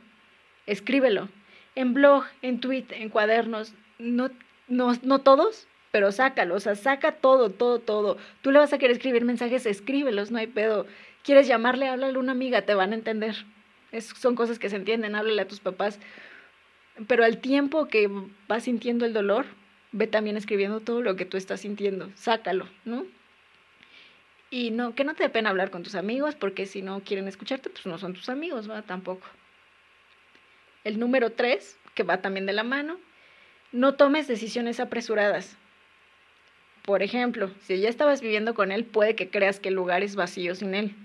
escríbelo. En blog, en tweet, en cuadernos, no, no, no todos, pero sácalo, o sea, saca todo, todo, todo. Tú le vas a querer escribir mensajes, escríbelos, no hay pedo. ¿Quieres llamarle? Háblale a una amiga, te van a entender. Son cosas que se entienden, háblale a tus papás. Pero al tiempo que vas sintiendo el dolor, ve también escribiendo todo lo que tú estás sintiendo, sácalo, ¿no? Y no, que no te dé pena hablar con tus amigos, porque si no quieren escucharte, pues no son tus amigos, ¿va? Tampoco. El número tres, que va también de la mano, no tomes decisiones apresuradas. Por ejemplo, si ya estabas viviendo con él, puede que creas que el lugar es vacío sin él.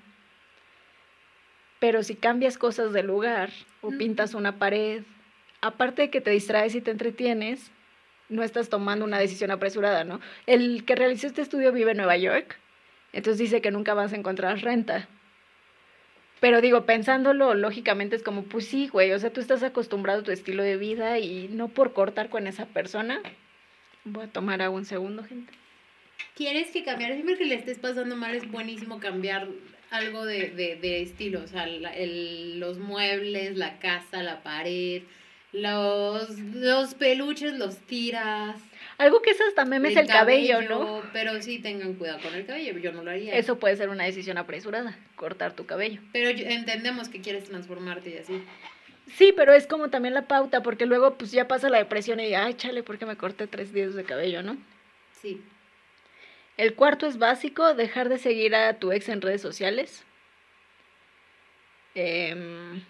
Pero si cambias cosas del lugar o pintas una pared, aparte de que te distraes y te entretienes, no estás tomando una decisión apresurada, ¿no? El que realizó este estudio vive en Nueva York, entonces dice que nunca vas a encontrar renta. Pero digo, pensándolo lógicamente es como, pues sí, güey, o sea, tú estás acostumbrado a tu estilo de vida y no por cortar con esa persona. Voy a tomar agua un segundo, gente. Quieres que cambiar, siempre que le estés pasando mal es buenísimo cambiar algo de, de, de estilo, o sea, el- los muebles, la casa, la pared, los, los peluches los tiras. Algo que es hasta meme es el cabello, ¿no? Pero sí tengan cuidado con el cabello, yo no lo haría. Eso puede ser una decisión apresurada, cortar tu cabello. Pero entendemos que quieres transformarte y así. Sí, pero es como también la pauta, porque luego pues ya pasa la depresión y ay, chale, ¿por qué me corté tres días de cabello, no? Sí. El cuarto es básico, dejar de seguir a tu ex en redes sociales. Eh,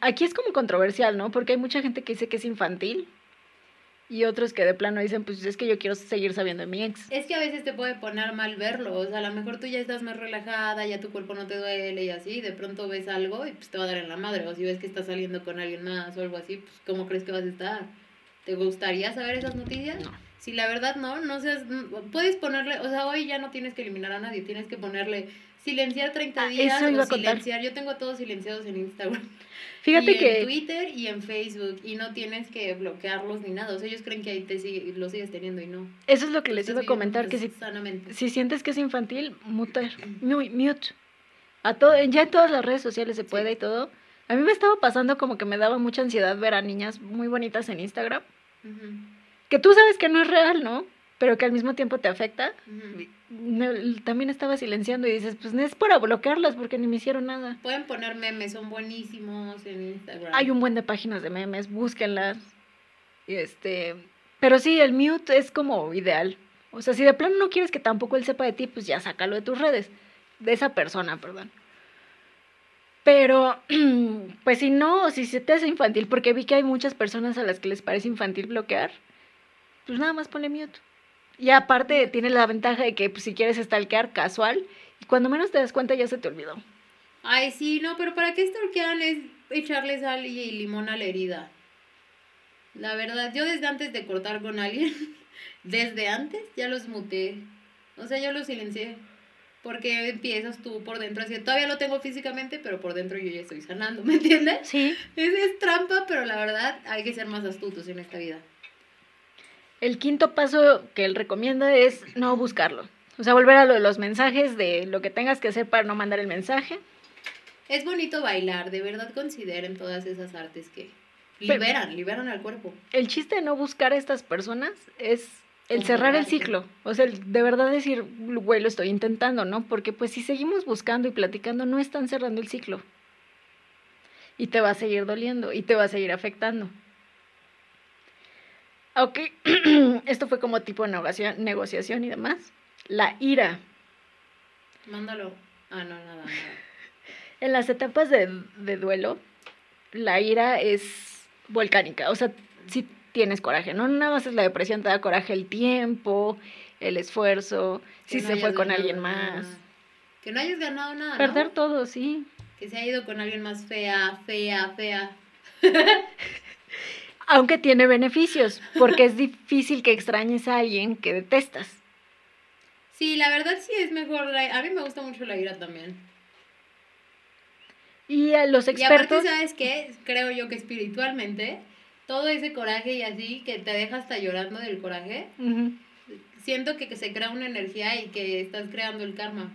aquí es como controversial, ¿no? Porque hay mucha gente que dice que es infantil y otros que de plano dicen, pues es que yo quiero seguir sabiendo de mi ex. Es que a veces te puede poner mal verlo, o sea, a lo mejor tú ya estás más relajada, ya tu cuerpo no te duele y así, de pronto ves algo y pues te va a dar en la madre, o si ves que estás saliendo con alguien más o algo así, pues ¿cómo crees que vas a estar? ¿Te gustaría saber esas noticias? No. Si la verdad no, no seas, no- puedes ponerle, o sea, hoy ya no tienes que eliminar a nadie, tienes que ponerle silenciar 30 Ah, días eso iba o a silenciar, yo tengo todos silenciados en Instagram. <laughs> Fíjate y que... en Twitter y en Facebook y no tienes que bloquearlos ni nada, o sea, ellos creen que ahí te sigue, lo sigues teniendo y no. Eso es lo que les iba a comentar, que viviendo si, sanamente. si sientes que es infantil, mutar, mu- mute. A todo, ya en todas las redes sociales se puede y todo. A mí me estaba pasando como que me daba mucha ansiedad ver a niñas muy bonitas en Instagram, que tú sabes que no es real, ¿no? Pero que al mismo tiempo te afecta. Ne- También estaba silenciando y dices, pues no es para bloquearlas porque ni me hicieron nada. Pueden poner memes, son buenísimos en Instagram. Hay un buen de páginas de memes, búsquenlas. Y Este, pero sí, el mute es como ideal. O sea, si de plano no quieres que tampoco él sepa de ti, pues ya sácalo de tus redes. De esa persona, perdón. Pero, <clears throat> pues si no, si se te hace infantil, porque vi que hay muchas personas a las que les parece infantil bloquear, pues nada más ponle mute. Y aparte tiene la ventaja de que pues, si quieres stalkear casual, y cuando menos te das cuenta ya se te olvidó. Ay, sí, no, pero ¿para qué stalkean? Es echarle sal y limón a la herida. La verdad, yo desde antes de cortar con alguien, <laughs> desde antes ya los muteé. O sea, yo los silencié. Porque empiezas tú por dentro, así, todavía lo tengo físicamente, pero por dentro yo ya estoy sanando, ¿me entiendes? Sí. Es, es trampa, pero la verdad hay que ser más astutos en esta vida. El quinto paso que él recomienda es no buscarlo. O sea, volver a lo de los mensajes, de lo que tengas que hacer para no mandar el mensaje. Es bonito bailar, de verdad consideren todas esas artes que Pero- liberan, liberan al cuerpo. El chiste de no buscar a estas personas es el cerrar el ciclo. O sea, el de verdad decir, güey, lo estoy intentando, ¿no? Porque pues si seguimos buscando y platicando, no están cerrando el ciclo. Y te va a seguir doliendo y te va a seguir afectando. Ok, <clears throat> esto fue como tipo negocia- negociación y demás. La ira. Mándalo. Ah, no, nada, nada. <laughs> En las etapas de, de duelo, la ira es volcánica. O sea, si tienes coraje, no nada más es la depresión, te da coraje el tiempo, el esfuerzo, si Que no se fue con alguien nada. más. Que no hayas ganado nada. ¿no? Perder todo, sí. Que se ha ido con alguien más fea, fea, fea. <laughs> Aunque tiene beneficios, porque es difícil que extrañes a alguien que detestas. Sí, la verdad sí es mejor. la- A mí me gusta mucho la ira también. Y a los Y aparte, expertos... ¿sabes qué? Creo yo que espiritualmente, todo ese coraje y así, que te deja hasta llorando del coraje, siento que, que se crea una energía y que estás creando el karma.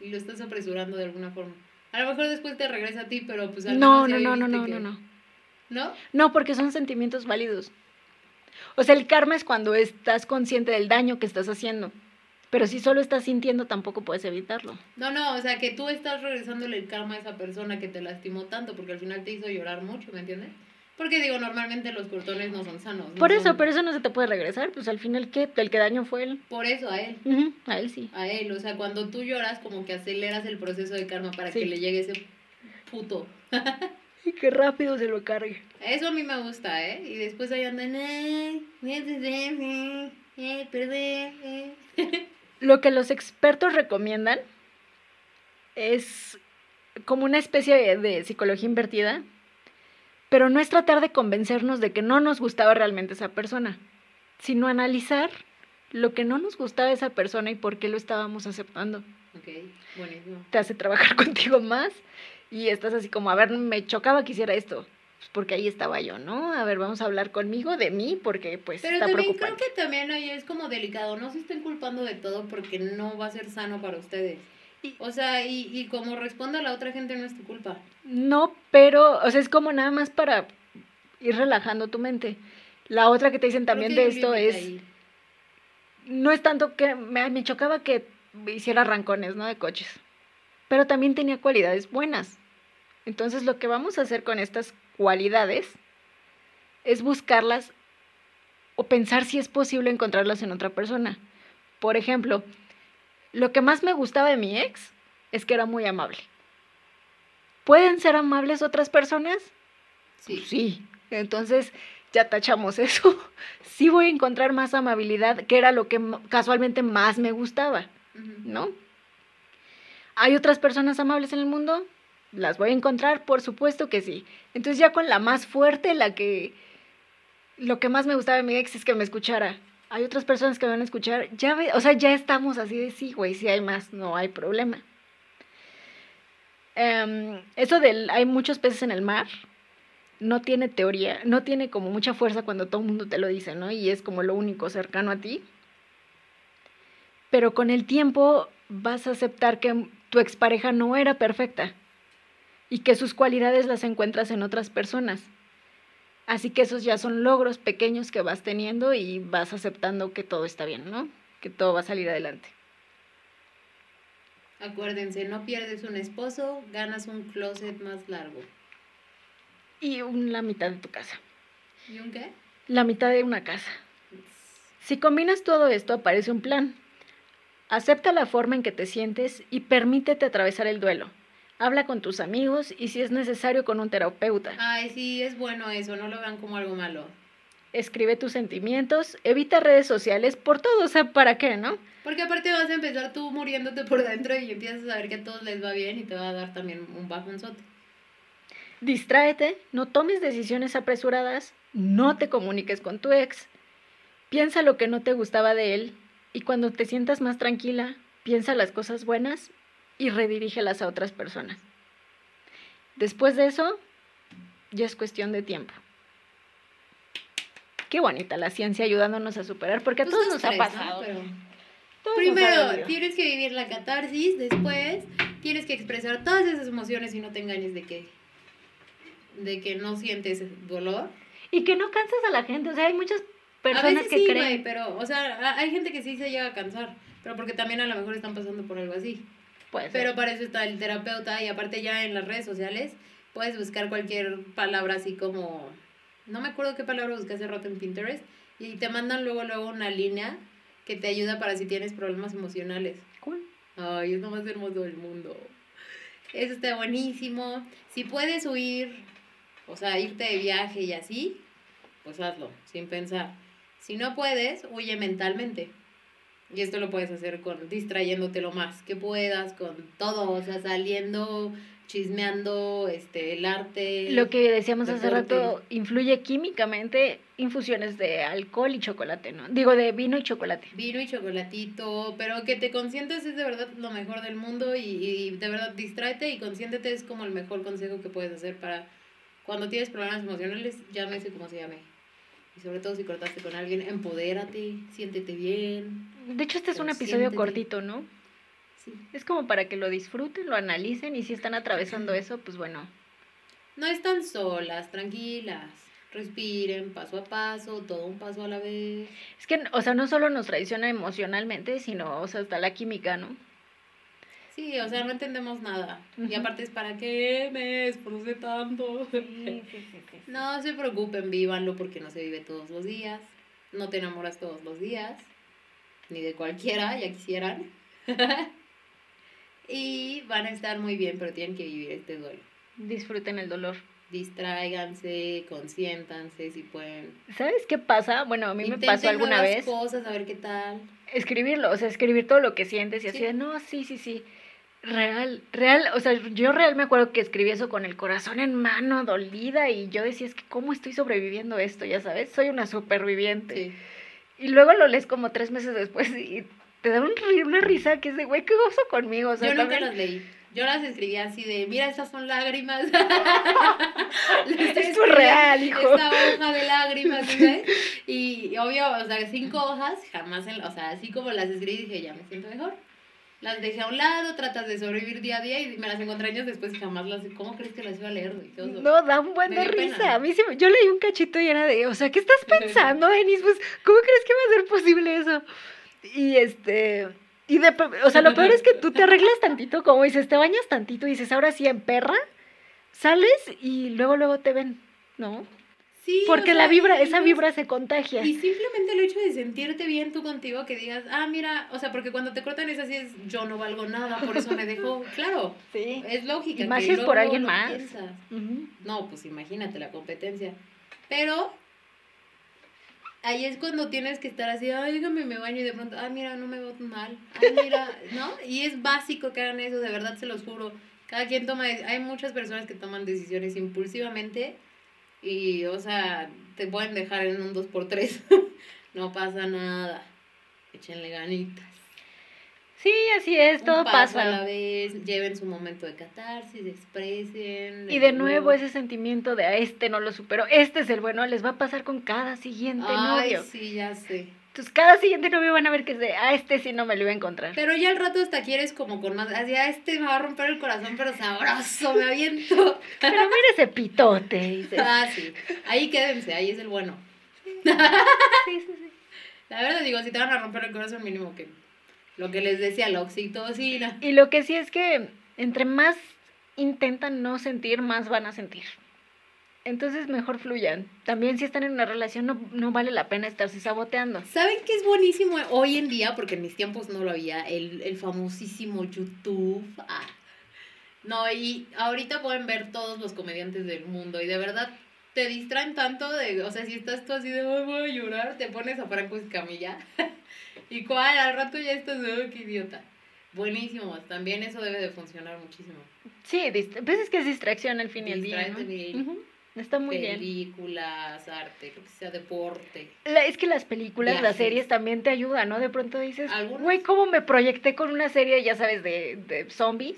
Y lo estás apresurando de alguna forma. A lo mejor después te regresa a ti, pero pues al No, menos no, no, no, no, que- no, no. ¿No? No, porque son sentimientos válidos. O sea, el karma es cuando estás consciente del daño que estás haciendo. Pero si solo estás sintiendo, tampoco puedes evitarlo. No, no, o sea, que tú estás regresándole el karma a esa persona que te lastimó tanto, porque al final te hizo llorar mucho, ¿me entiendes? Porque digo, normalmente los cortones no son sanos. no Por eso, son- pero eso no se te puede regresar. Pues al final, ¿qué? El que daño fue él. Por eso a él, A él sí. a él, o sea, cuando tú lloras como que aceleras el proceso de karma para Sí. que le llegue ese puto. <laughs> <laughs> Y qué rápido se lo cargue. Eso a mí me gusta, ¿eh? Y después ahí andan, eh, eh, eh". <laughs> Lo que los expertos recomiendan es como una especie de psicología invertida, pero no es tratar de convencernos de que no nos gustaba realmente esa persona, sino analizar lo que no nos gustaba de esa persona y por qué lo estábamos aceptando. Ok, buenísimo. Te hace trabajar <laughs> contigo más y estás así como, a ver, me chocaba que hiciera esto. Pues porque ahí estaba yo, ¿no? A ver, vamos a hablar conmigo de mí porque pues Pero está también preocupante. creo que también ahí es como delicado, no se estén culpando de todo porque no va a ser sano para ustedes. O sea, y, y como responda la otra gente no es tu culpa. No, pero, o sea, es como nada más para ir relajando tu mente. La otra que te dicen también de esto es, ahí. no es tanto que me, me chocaba que hiciera rancones, ¿no? De coches, pero también tenía cualidades buenas. Entonces lo que vamos a hacer con estas cualidades es buscarlas o pensar si es posible encontrarlas en otra persona. Por ejemplo, lo que más me gustaba de mi ex es que era muy amable. ¿Pueden ser amables otras personas? Sí. Sí. Entonces ya tachamos <laughs> eso. Sí voy a encontrar más amabilidad, que era lo que casualmente más me gustaba. ¿no? ¿Hay otras personas amables en el mundo? ¿Las voy a encontrar? Por supuesto que sí. Entonces ya con la más fuerte, la que... Lo que más me gustaba de mi ex es que me escuchara. Hay otras personas que me van a escuchar. Ya o sea, ya estamos así de sí, güey, si hay más, no hay problema. Em, eso del hay muchos peces en el mar no tiene teoría, no tiene como mucha fuerza cuando todo el mundo te lo dice, ¿no? Y es como lo único cercano a ti. Pero con el tiempo vas a aceptar que tu expareja no era perfecta y que sus cualidades las encuentras en otras personas. Así que esos ya son logros pequeños que vas teniendo y vas aceptando que todo está bien, ¿no? Que todo va a salir adelante. Acuérdense, no pierdes un esposo, ganas un closet más largo. Y un- la mitad de tu casa. ¿Y un qué? La mitad de una casa. Si combinas todo esto, aparece un plan. Acepta la forma en que te sientes y permítete atravesar el duelo. Habla con tus amigos y si es necesario con un terapeuta. Ay, sí, es bueno eso, no lo vean como algo malo. Escribe tus sentimientos, evita redes sociales por todo, o sea, ¿para qué, no? Porque aparte vas a empezar tú muriéndote por dentro y empiezas a saber que a todos les va bien y te va a dar también un bajonzote. Distráete, no tomes decisiones apresuradas, no te comuniques con tu ex, piensa lo que no te gustaba de él y cuando te sientas más tranquila, piensa las cosas buenas y redirígelas a otras personas. Después de eso, ya es cuestión de tiempo. Qué bonita la ciencia ayudándonos a superar, porque a Pues todos dos, nos ha pasado. Pero- Todos nos ha Primero, tienes que vivir la catarsis, después tienes que expresar todas esas emociones y no te engañes de que de que no sientes dolor. Y que no cansas a la gente, o sea, hay muchas a personas veces que sí, creen. güey, pero, o sea, a- hay gente que sí se llega a cansar, pero porque también a lo mejor están pasando por algo así. Puede ser. Pero para eso está el terapeuta y aparte ya en las redes sociales puedes buscar cualquier palabra así como, no me acuerdo qué palabra busqué hace rato en Pinterest y te mandan luego luego una línea que te ayuda para si tienes problemas emocionales. Cool. Ay, es lo más hermoso del mundo. Eso está buenísimo. Si puedes huir, o sea, irte de viaje y así, pues hazlo, sin pensar. Si no puedes, huye mentalmente. Y esto lo puedes hacer con distrayéndote lo más que puedas, con todo, o sea, saliendo, chismeando, este, el arte. Lo que decíamos hace rato, influye químicamente infusiones de alcohol y chocolate, ¿no? Digo, de vino y chocolate. Vino y chocolatito, pero que te consientes es de verdad lo mejor del mundo y, y de verdad distráete y consiéntete es como el mejor consejo que puedes hacer para cuando tienes problemas emocionales, llámese como se llame. Y sobre todo si cortaste con alguien, empodérate, siéntete bien. De hecho, este es un episodio cortito, ¿no? Sí. Es como para que lo disfruten, lo analicen y si están atravesando eso, pues bueno. No están solas, tranquilas. Respiren paso a paso, todo un paso a la vez. Es que, o sea, no solo nos traiciona emocionalmente, sino, o sea, hasta la química, ¿no? Sí, o sea, no entendemos nada. Y aparte es para qué me esforcé tanto. No se preocupen, vívanlo porque no se vive todos los días. No te enamoras todos los días. Ni de cualquiera, ya quisieran. <laughs> y van a estar muy bien, pero tienen que vivir este duelo. Disfruten el dolor. Distráiganse, consiéntanse si pueden. ¿Sabes qué pasa? Bueno, a mí me pasó alguna nuevas vez cosas, a ver qué tal. escribirlo, o sea, escribir todo lo que sientes y así Sí. de, no, sí, sí, sí. Real, real, o sea, yo real me acuerdo que escribí eso con el corazón en mano, dolida, y yo decía, es que ¿cómo estoy sobreviviendo esto? Ya sabes, soy una superviviente. Sí. Y luego lo lees como tres meses después y te da un una risa que es de, güey, ¿qué oso conmigo? O sea, Yo nunca también- las leí. Yo las escribía así de, mira, estas son lágrimas. <laughs> <laughs> Les Es surreal, hijo. Esta hoja de lágrimas, <laughs> ¿sabes? Y, y obvio, o sea, cinco hojas, jamás, en, o sea, así como las escribí, dije, ya me siento mejor. Las dejé a un lado, tratas de sobrevivir día a día y me las encontré años después y jamás las... ¿Cómo crees que las iba a leer? No, da un buen Me de dio pena. risa. A mí sí, me- yo leí un cachito y era de, o sea, ¿qué estás <laughs> pensando, Denis? Pues, ¿cómo crees que va a ser posible eso? Y este, y de, o sea, lo peor es que tú te arreglas tantito, como dices, te bañas tantito y dices, ahora sí en perra, sales y luego, luego te ven, ¿no? Sí, Porque sea, la vibra, esa y- vibra se contagia. Y simplemente el hecho de sentirte bien tú contigo, que digas, ah, mira, o sea, porque cuando te cortan es así, es yo no valgo nada, por eso me dejó. <laughs> Claro, Sí. es lógica. Y más que si es por alguien lo más. No, pues imagínate la competencia. Pero ahí es cuando tienes que estar así, ay, déjame me baño y de pronto, ay, mira, no me veo mal. Ay, mira, <laughs> ¿no? Y es básico que hagan eso, de verdad se los juro. Cada quien toma, hay muchas personas que toman decisiones impulsivamente y, o sea, te pueden dejar en un 2x3. <laughs> no pasa nada. Échenle ganitas. Sí, así es, Un todo paso a la pasa. vez, lleven su momento de catarsis, expresen. Y de nuevo ese sentimiento de a este no lo superó, este es el bueno, les va a pasar con cada siguiente Ay, novio. sí, ya sé. Entonces cada siguiente novio van a ver que es de, a este sí no me lo iba a encontrar. Pero ya al rato hasta quieres como con más, así, a este me va a romper el corazón, pero sabroso, me aviento. <laughs> Pero mira ese pitote, dices. Ah, sí, ahí quédense, ahí es el bueno. Sí, sí, sí. <laughs> La verdad digo, si te van a romper el corazón, mínimo que lo que les decía, la oxitocina. Y lo que sí es que entre más intentan no sentir, más van a sentir. Entonces mejor fluyan. También si están en una relación no, no vale la pena estarse saboteando. ¿Saben qué es buenísimo hoy en día? Porque en mis tiempos no lo había, el, el famosísimo YouTube. Ah. No, y ahorita pueden ver todos los comediantes del mundo y de verdad te distraen tanto de, o sea, si estás tú así de, "Ay, voy a llorar, te pones a Franco Escamilla <laughs> y cuál, al rato ya estás, "Ay, qué idiota. Buenísimo, también eso debe de funcionar muchísimo. Sí, pues es que es distracción al fin y al día. ¿no? Está muy bien. Películas, arte, lo que sea, deporte. La- es que las películas, las series también te ayudan, ¿no? De pronto dices, güey, ¿cómo me proyecté con una serie, ya sabes, de, de zombies?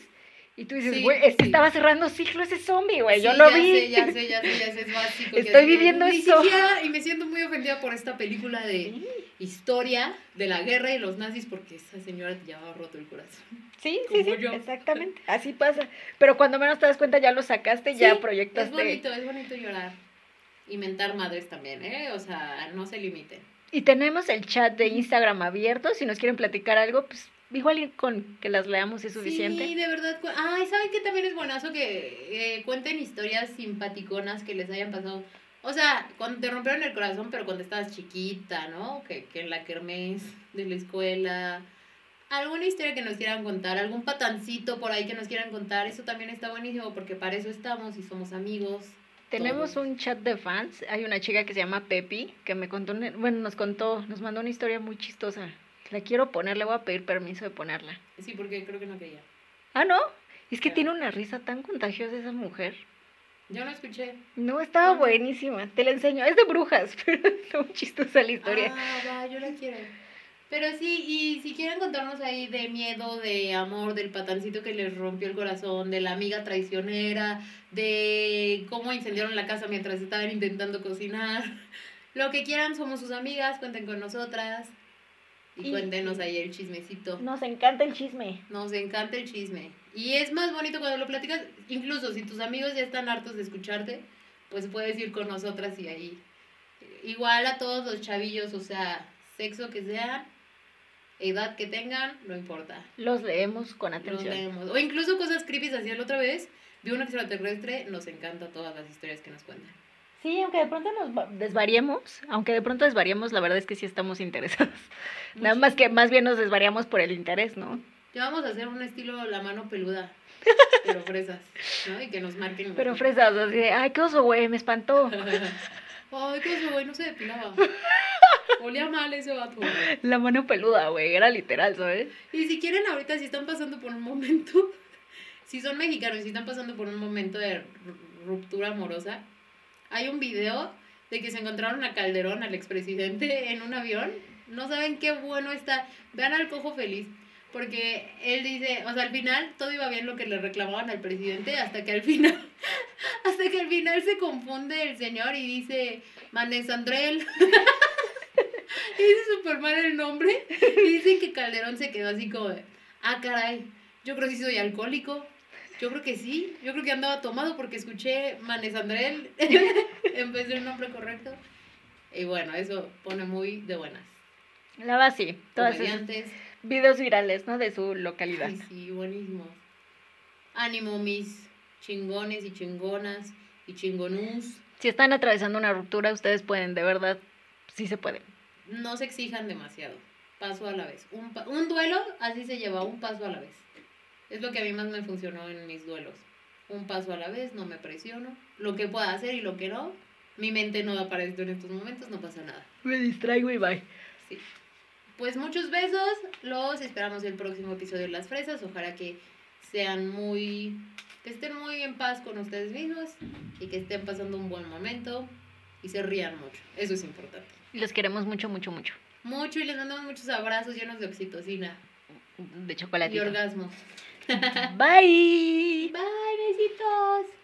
Y tú dices, Sí, güey, es que sí. estaba cerrando ciclo ese zombie, güey, yo Sí, lo ya vi. Sé, ya sé, ya sé, ya sé, es básico. Estoy viviendo "Ni eso". siquiera- y me siento muy ofendida por esta película de historia de la guerra y los nazis porque esa señora te llevaba roto el corazón. Sí, sí, Como sí, yo. exactamente, así pasa. Pero cuando menos te das cuenta ya lo sacaste, ya Sí, proyectaste. Es bonito, es bonito llorar. Y mentar madres también, ¿eh? O sea, no se limiten. Y tenemos el chat de Instagram abierto, si nos quieren platicar algo, pues igual con que las leamos es suficiente. Sí, de verdad. Ay, ¿saben qué también es buenazo? Que eh, cuenten historias simpaticonas que les hayan pasado. O sea, cuando te rompieron el corazón, pero cuando estabas chiquita, ¿no? Que, que en la kermés de la escuela. Alguna historia que nos quieran contar, algún patancito por ahí que nos quieran contar. Eso también está buenísimo porque para eso estamos y somos amigos. Tenemos todos. un chat de fans, hay una chica que se llama Pepi, que me contó, bueno, nos contó, nos mandó una historia muy chistosa. La quiero poner, le voy a pedir permiso de ponerla. Sí, porque creo que no quería. Ah, ¿no? Es que tiene una risa tan contagiosa esa mujer. Yo no escuché. No, estaba ¿Cómo? buenísima. Te la enseño. Es de brujas, <laughs> pero está muy chistosa la historia. Ah, va, yo la quiero. Pero sí, y si quieren contarnos ahí de miedo, de amor, del patancito que les rompió el corazón, de la amiga traicionera, de cómo incendiaron la casa mientras estaban intentando cocinar, <laughs> lo que quieran, somos sus amigas, cuenten con nosotras y, Y- cuéntenos ahí el chismecito. Nos encanta el chisme. Nos encanta el chisme. Y es más bonito cuando lo platicas, incluso si tus amigos ya están hartos de escucharte, pues puedes ir con nosotras y ahí. Igual a todos los chavillos, o sea, sexo que sean, edad que tengan, no importa. Los leemos con Los atención. leemos. O incluso cosas creepy, así la otra vez, vi un extraterrestre, nos encanta todas las historias que nos cuentan. Sí, aunque de pronto nos va- desvariemos, aunque de pronto desvariemos, la verdad es que sí estamos interesados. Nada más que más bien nos desvariamos por el interés, ¿no? Ya vamos a hacer un estilo la mano peluda, <laughs> pero fresas, ¿no? Y que nos marquen. Pero fresas, así de, ay, qué oso, güey, me espantó. <laughs> Ay, qué oso, güey, no se depilaba. <laughs> Olía mal ese vato. La mano peluda, güey, era literal, ¿sabes? Y si quieren ahorita, si están pasando por un momento, si son mexicanos y si están pasando por un momento de ruptura amorosa, hay un video de que se encontraron a Calderón, al expresidente, <laughs> en un avión. No saben qué bueno está. Vean al cojo feliz. Porque él dice, o sea, al final todo iba bien lo que le reclamaban al presidente, hasta que al final, <laughs> hasta que al final se confunde el señor y dice, Manes Andrel. y <laughs> dice súper mal el nombre. Y dicen que Calderón se quedó así como ah, caray, yo creo que soy alcohólico. Yo creo que sí, yo creo que andaba tomado porque escuché Manes Andrel <laughs> en vez del nombre correcto. Y bueno, eso pone muy de buenas. La va así, todas videos virales, ¿no? De su localidad. Ay, sí, buenísimo. Ánimo, mis chingones y chingonas y chingonús. Si están atravesando una ruptura, ustedes pueden, de verdad, sí se pueden. No se exijan demasiado, paso a la vez. Un, un duelo así se lleva, un paso a la vez. Es lo que a mí más me funcionó en mis duelos. Un paso a la vez, no me presiono. Lo que pueda hacer y lo que no. Mi mente no aparece en estos momentos, no pasa nada. Me distraigo y bye. Sí. Pues muchos besos. Los esperamos el próximo episodio de Las Fresas. Ojalá que sean muy. que estén muy en paz con ustedes mismos y que estén pasando un buen momento y se rían mucho. Eso es importante. Los queremos mucho, mucho, mucho. Mucho y les mandamos muchos abrazos llenos de oxitocina. De chocolate. Y orgasmos. Bye. Bye, besitos.